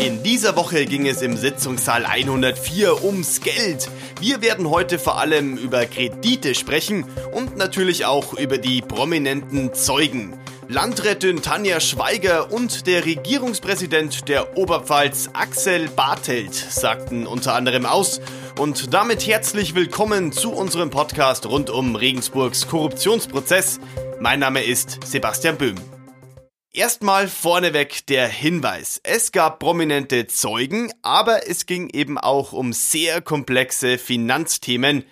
In dieser Woche ging es im Sitzungssaal 104 ums Geld. Wir werden heute vor allem über Kredite sprechen und natürlich auch über die prominenten Zeugen. Landrätin Tanja Schweiger und der Regierungspräsident der Oberpfalz Axel Bartelt sagten unter anderem aus. Und damit herzlich willkommen zu unserem Podcast rund um Regensburgs Korruptionsprozess. Mein Name ist Sebastian Böhm. Erstmal vorneweg der Hinweis. Es gab prominente Zeugen, aber es ging eben auch um sehr komplexe Finanzthemen.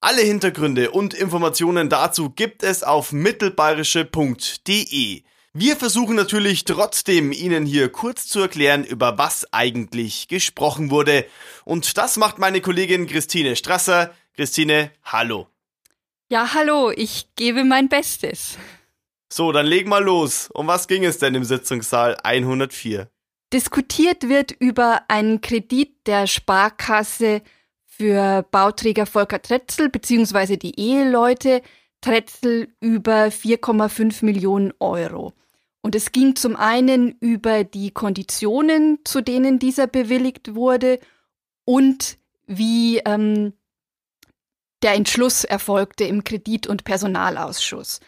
Alle Hintergründe und Informationen dazu gibt es auf mittelbayerische.de. Wir versuchen natürlich trotzdem Ihnen hier kurz zu erklären, über was eigentlich gesprochen wurde. Und das macht meine Kollegin Christine Strasser. Christine, hallo. Ja, hallo, ich gebe mein Bestes. So, dann leg mal los. Um was ging es denn im Sitzungssaal 104? Diskutiert wird über einen Kredit der Sparkasse für Bauträger Volker Tretzel bzw. die Eheleute Tretzel über 4,5 Millionen Euro. Und es ging zum einen über die Konditionen, zu denen dieser bewilligt wurde und wie ähm, der Entschluss erfolgte im Kredit- und Personalausschuss.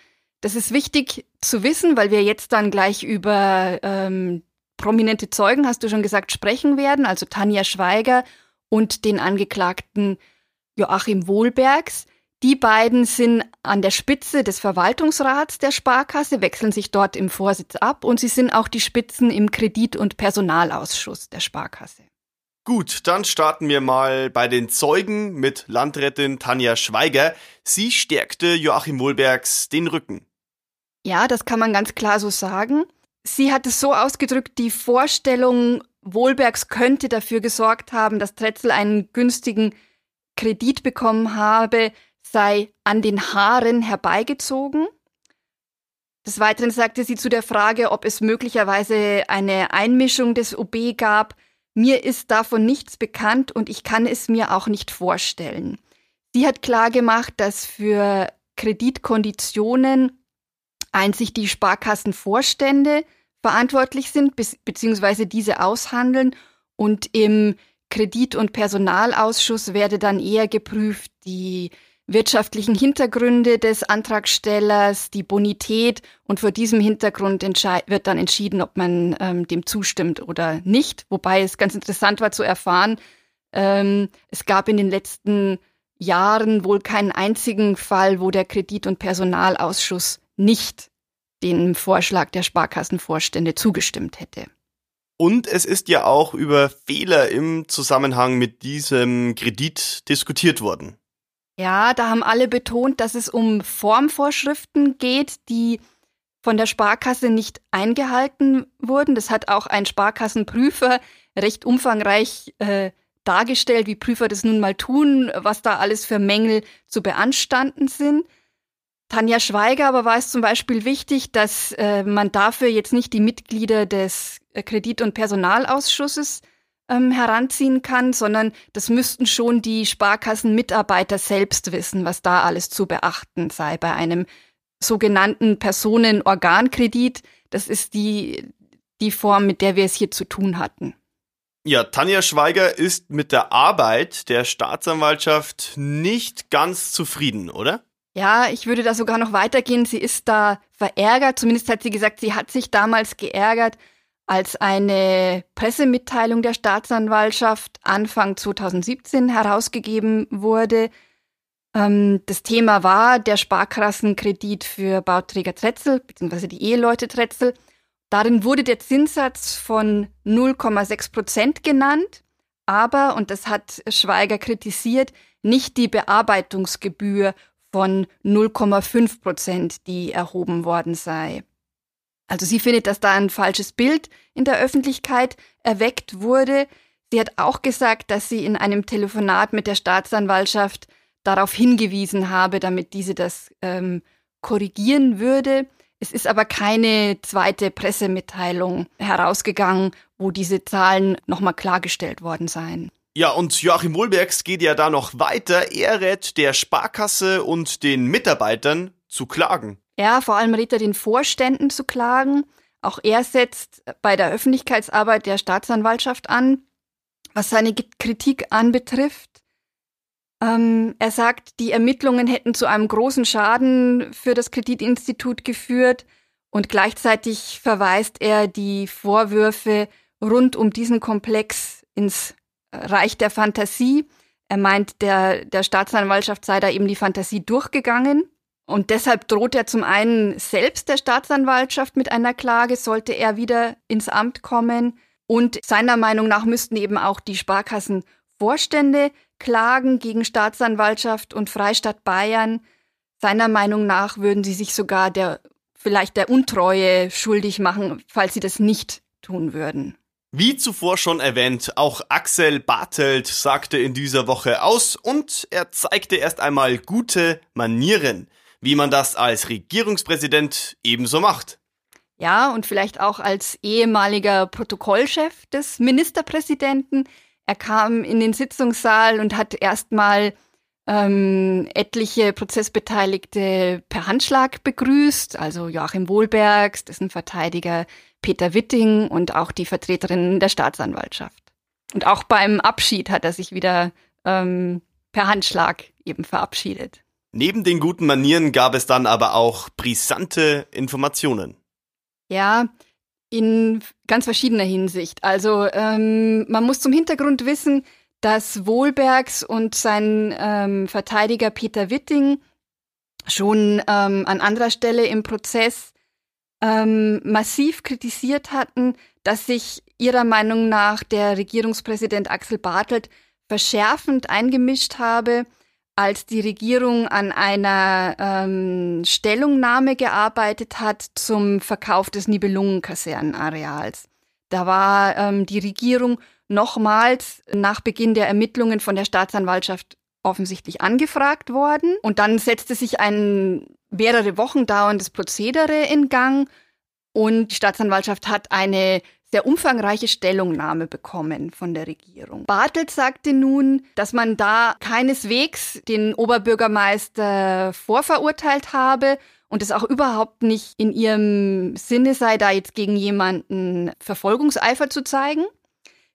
Das ist wichtig zu wissen, weil wir jetzt dann gleich über ähm, prominente Zeugen, hast du schon gesagt, sprechen werden, also Tanja Schweiger und den Angeklagten Joachim Wohlbergs. Die beiden sind an der Spitze des Verwaltungsrats der Sparkasse, wechseln sich dort im Vorsitz ab und sie sind auch die Spitzen im Kredit- und Personalausschuss der Sparkasse. Gut, dann starten wir mal bei den Zeugen mit Landrätin Tanja Schweiger. Sie stärkte Joachim Wohlbergs den Rücken. Ja, das kann man ganz klar so sagen. Sie hat es so ausgedrückt, die Vorstellung, Wohlbergs könnte dafür gesorgt haben, dass Tretzel einen günstigen Kredit bekommen habe, sei an den Haaren herbeigezogen. Des Weiteren sagte sie zu der Frage, ob es möglicherweise eine Einmischung des OB gab. Mir ist davon nichts bekannt und ich kann es mir auch nicht vorstellen. Sie hat klargemacht, dass für Kreditkonditionen einzig die Sparkassenvorstände verantwortlich sind, beziehungsweise diese aushandeln und im Kredit- und Personalausschuss werde dann eher geprüft die wirtschaftlichen Hintergründe des Antragstellers, die Bonität und vor diesem Hintergrund wird dann entschieden, ob man ähm, dem zustimmt oder nicht. Wobei es ganz interessant war zu erfahren, ähm, es gab in den letzten Jahren wohl keinen einzigen Fall, wo der Kredit- und Personalausschuss nicht dem Vorschlag der Sparkassenvorstände zugestimmt hätte. Und es ist ja auch über Fehler im Zusammenhang mit diesem Kredit diskutiert worden. Ja, da haben alle betont, dass es um Formvorschriften geht, die von der Sparkasse nicht eingehalten wurden. Das hat auch ein Sparkassenprüfer recht umfangreich äh, dargestellt, wie Prüfer das nun mal tun, was da alles für Mängel zu beanstanden sind. Tanja Schweiger aber war es zum Beispiel wichtig, dass äh, man dafür jetzt nicht die Mitglieder des äh, Kredit- und Personalausschusses ähm, heranziehen kann, sondern das müssten schon die Sparkassenmitarbeiter selbst wissen, was da alles zu beachten sei bei einem sogenannten Personenorgankredit. Das ist die, die Form, mit der wir es hier zu tun hatten. Ja, Tanja Schweiger ist mit der Arbeit der Staatsanwaltschaft nicht ganz zufrieden, oder? Ja, ich würde da sogar noch weitergehen. Sie ist da verärgert. Zumindest hat sie gesagt, sie hat sich damals geärgert, als eine Pressemitteilung der Staatsanwaltschaft Anfang 2017 herausgegeben wurde. Ähm, das Thema war der Sparkassenkredit für Bauträger Tretzel, beziehungsweise die Eheleute Tretzel. Darin wurde der Zinssatz von 0,6 Prozent genannt, aber, und das hat Schweiger kritisiert, nicht die Bearbeitungsgebühr von 0,5 Prozent, die erhoben worden sei. Also sie findet, dass da ein falsches Bild in der Öffentlichkeit erweckt wurde. Sie hat auch gesagt, dass sie in einem Telefonat mit der Staatsanwaltschaft darauf hingewiesen habe, damit diese das ähm, korrigieren würde. Es ist aber keine zweite Pressemitteilung herausgegangen, wo diese Zahlen nochmal klargestellt worden seien. Ja, und Joachim Wohlbergs geht ja da noch weiter. Er rät der Sparkasse und den Mitarbeitern zu klagen. Ja, vor allem rät er den Vorständen zu klagen. Auch er setzt bei der Öffentlichkeitsarbeit der Staatsanwaltschaft an, was seine Kritik anbetrifft. Ähm, er sagt, die Ermittlungen hätten zu einem großen Schaden für das Kreditinstitut geführt und gleichzeitig verweist er die Vorwürfe rund um diesen Komplex ins Reich der Fantasie. Er meint, der, der Staatsanwaltschaft sei da eben die Fantasie durchgegangen. Und deshalb droht er zum einen selbst der Staatsanwaltschaft mit einer Klage, sollte er wieder ins Amt kommen. Und seiner Meinung nach müssten eben auch die Sparkassenvorstände klagen gegen Staatsanwaltschaft und Freistaat Bayern. Seiner Meinung nach würden sie sich sogar der vielleicht der Untreue schuldig machen, falls sie das nicht tun würden. Wie zuvor schon erwähnt, auch Axel Bartelt sagte in dieser Woche aus und er zeigte erst einmal gute Manieren, wie man das als Regierungspräsident ebenso macht. Ja, und vielleicht auch als ehemaliger Protokollchef des Ministerpräsidenten. Er kam in den Sitzungssaal und hat erstmal ähm, etliche Prozessbeteiligte per Handschlag begrüßt, also Joachim Wohlbergs, dessen Verteidiger Peter Witting und auch die Vertreterin der Staatsanwaltschaft. Und auch beim Abschied hat er sich wieder ähm, per Handschlag eben verabschiedet. Neben den guten Manieren gab es dann aber auch brisante Informationen. Ja, in ganz verschiedener Hinsicht. Also ähm, man muss zum Hintergrund wissen, dass Wohlbergs und sein ähm, Verteidiger Peter Witting schon ähm, an anderer Stelle im Prozess ähm, massiv kritisiert hatten, dass sich ihrer Meinung nach der Regierungspräsident Axel Bartelt verschärfend eingemischt habe, als die Regierung an einer ähm, Stellungnahme gearbeitet hat zum Verkauf des Nibelungenkasernenareals. Da war ähm, die Regierung nochmals nach Beginn der Ermittlungen von der Staatsanwaltschaft offensichtlich angefragt worden. Und dann setzte sich ein mehrere Wochen dauerndes Prozedere in Gang und die Staatsanwaltschaft hat eine sehr umfangreiche Stellungnahme bekommen von der Regierung. Bartelt sagte nun, dass man da keineswegs den Oberbürgermeister vorverurteilt habe und es auch überhaupt nicht in ihrem Sinne sei, da jetzt gegen jemanden Verfolgungseifer zu zeigen.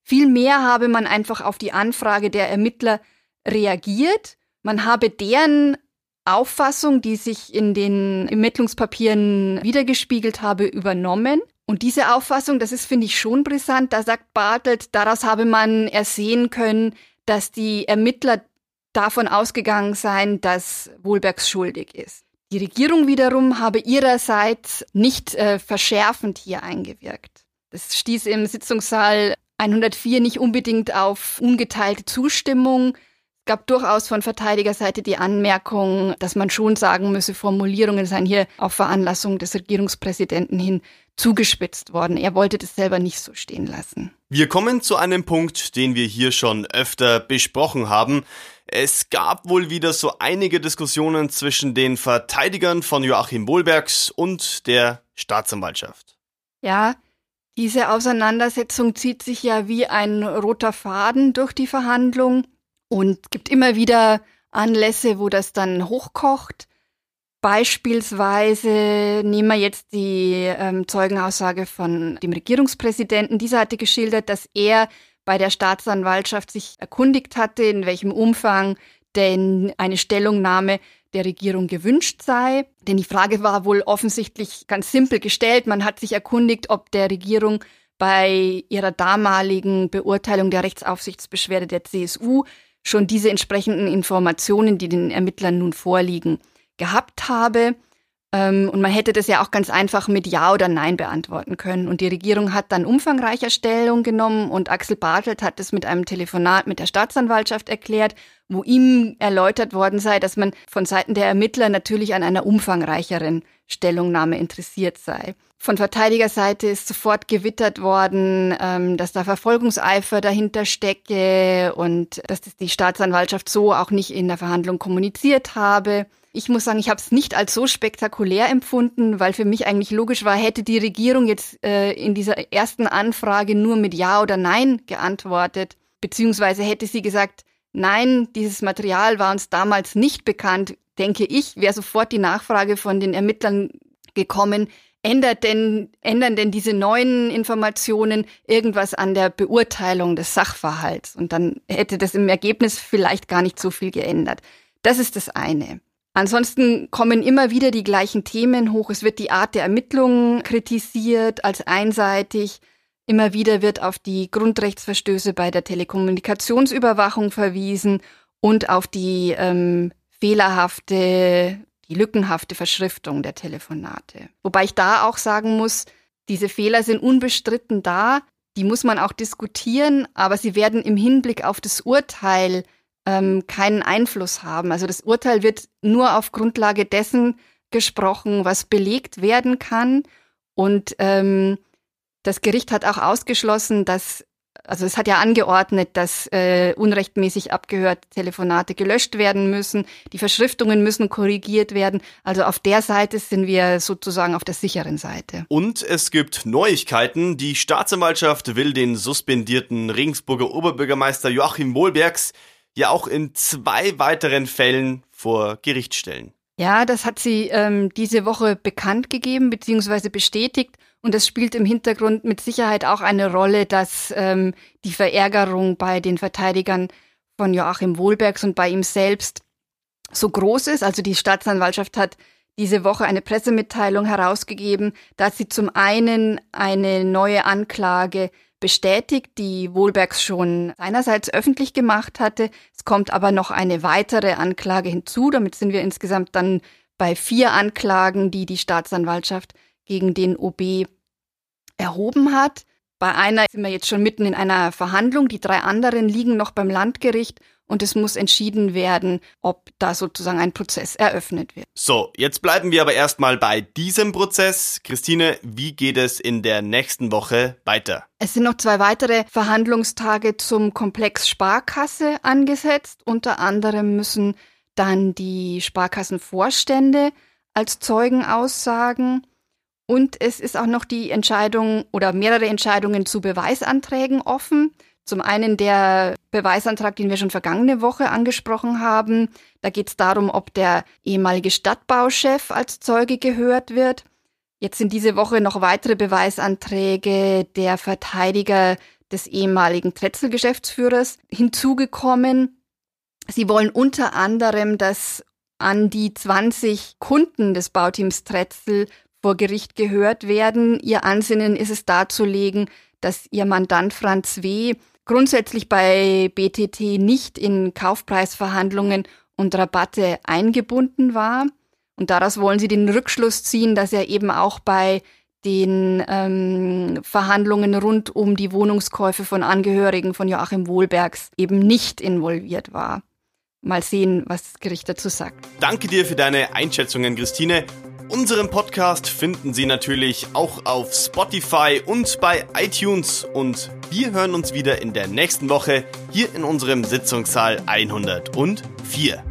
Vielmehr habe man einfach auf die Anfrage der Ermittler reagiert. Man habe deren Auffassung, die sich in den Ermittlungspapieren wiedergespiegelt habe, übernommen. Und diese Auffassung, das ist, finde ich, schon brisant. Da sagt Bartelt, daraus habe man ersehen können, dass die Ermittler davon ausgegangen seien, dass Wohlbergs schuldig ist. Die Regierung wiederum habe ihrerseits nicht äh, verschärfend hier eingewirkt. Das stieß im Sitzungssaal 104 nicht unbedingt auf ungeteilte Zustimmung. Es gab durchaus von Verteidigerseite die Anmerkung, dass man schon sagen müsse, Formulierungen seien hier auf Veranlassung des Regierungspräsidenten hin zugespitzt worden. Er wollte das selber nicht so stehen lassen. Wir kommen zu einem Punkt, den wir hier schon öfter besprochen haben. Es gab wohl wieder so einige Diskussionen zwischen den Verteidigern von Joachim Wohlbergs und der Staatsanwaltschaft. Ja, diese Auseinandersetzung zieht sich ja wie ein roter Faden durch die Verhandlung und gibt immer wieder Anlässe, wo das dann hochkocht. Beispielsweise nehmen wir jetzt die ähm, Zeugenaussage von dem Regierungspräsidenten. Dieser hatte geschildert, dass er bei der Staatsanwaltschaft sich erkundigt hatte, in welchem Umfang denn eine Stellungnahme der Regierung gewünscht sei. Denn die Frage war wohl offensichtlich ganz simpel gestellt. Man hat sich erkundigt, ob der Regierung bei ihrer damaligen Beurteilung der Rechtsaufsichtsbeschwerde der CSU schon diese entsprechenden Informationen, die den Ermittlern nun vorliegen, gehabt habe. Ähm, und man hätte das ja auch ganz einfach mit Ja oder Nein beantworten können. Und die Regierung hat dann umfangreicher Stellung genommen und Axel Bartelt hat es mit einem Telefonat mit der Staatsanwaltschaft erklärt, wo ihm erläutert worden sei, dass man von Seiten der Ermittler natürlich an einer umfangreicheren Stellungnahme interessiert sei. Von Verteidigerseite ist sofort gewittert worden, ähm, dass da Verfolgungseifer dahinter stecke und dass das die Staatsanwaltschaft so auch nicht in der Verhandlung kommuniziert habe. Ich muss sagen, ich habe es nicht als so spektakulär empfunden, weil für mich eigentlich logisch war, hätte die Regierung jetzt äh, in dieser ersten Anfrage nur mit Ja oder Nein geantwortet, beziehungsweise hätte sie gesagt, nein, dieses Material war uns damals nicht bekannt, denke ich, wäre sofort die Nachfrage von den Ermittlern gekommen, ändert denn, ändern denn diese neuen Informationen irgendwas an der Beurteilung des Sachverhalts? Und dann hätte das im Ergebnis vielleicht gar nicht so viel geändert. Das ist das eine. Ansonsten kommen immer wieder die gleichen Themen hoch. Es wird die Art der Ermittlungen kritisiert als einseitig. Immer wieder wird auf die Grundrechtsverstöße bei der Telekommunikationsüberwachung verwiesen und auf die ähm, fehlerhafte die lückenhafte Verschriftung der Telefonate. Wobei ich da auch sagen muss, diese Fehler sind unbestritten da, die muss man auch diskutieren, aber sie werden im Hinblick auf das Urteil ähm, keinen Einfluss haben. Also das Urteil wird nur auf Grundlage dessen gesprochen, was belegt werden kann. Und ähm, das Gericht hat auch ausgeschlossen, dass also es hat ja angeordnet, dass äh, unrechtmäßig abgehörte Telefonate gelöscht werden müssen, die Verschriftungen müssen korrigiert werden. Also auf der Seite sind wir sozusagen auf der sicheren Seite. Und es gibt Neuigkeiten. Die Staatsanwaltschaft will den suspendierten Regensburger Oberbürgermeister Joachim Wohlbergs ja auch in zwei weiteren Fällen vor Gericht stellen. Ja, das hat sie ähm, diese Woche bekannt gegeben bzw. bestätigt. Und es spielt im Hintergrund mit Sicherheit auch eine Rolle, dass ähm, die Verärgerung bei den Verteidigern von Joachim Wohlbergs und bei ihm selbst so groß ist. Also die Staatsanwaltschaft hat diese Woche eine Pressemitteilung herausgegeben, dass sie zum einen eine neue Anklage bestätigt, die Wohlbergs schon seinerseits öffentlich gemacht hatte. Es kommt aber noch eine weitere Anklage hinzu. Damit sind wir insgesamt dann bei vier Anklagen, die die Staatsanwaltschaft gegen den OB erhoben hat. Bei einer sind wir jetzt schon mitten in einer Verhandlung. Die drei anderen liegen noch beim Landgericht und es muss entschieden werden, ob da sozusagen ein Prozess eröffnet wird. So, jetzt bleiben wir aber erstmal bei diesem Prozess. Christine, wie geht es in der nächsten Woche weiter? Es sind noch zwei weitere Verhandlungstage zum Komplex Sparkasse angesetzt. Unter anderem müssen dann die Sparkassenvorstände als Zeugen aussagen. Und es ist auch noch die Entscheidung oder mehrere Entscheidungen zu Beweisanträgen offen. Zum einen der Beweisantrag, den wir schon vergangene Woche angesprochen haben. Da geht es darum, ob der ehemalige Stadtbauchef als Zeuge gehört wird. Jetzt sind diese Woche noch weitere Beweisanträge der Verteidiger des ehemaligen Tretzel-Geschäftsführers hinzugekommen. Sie wollen unter anderem, dass an die 20 Kunden des Bauteams Tretzel vor Gericht gehört werden. Ihr Ansinnen ist es darzulegen, dass ihr Mandant Franz W. grundsätzlich bei BTT nicht in Kaufpreisverhandlungen und Rabatte eingebunden war. Und daraus wollen sie den Rückschluss ziehen, dass er eben auch bei den ähm, Verhandlungen rund um die Wohnungskäufe von Angehörigen von Joachim Wohlbergs eben nicht involviert war. Mal sehen, was das Gericht dazu sagt. Danke dir für deine Einschätzungen, Christine. Unseren Podcast finden Sie natürlich auch auf Spotify und bei iTunes und wir hören uns wieder in der nächsten Woche hier in unserem Sitzungssaal 104.